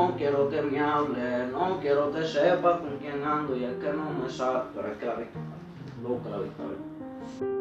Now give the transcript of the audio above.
no quiero que me hable, no quiero que sepa con quién ando y es que no me sabe, pero es que la vi, loca la victoria.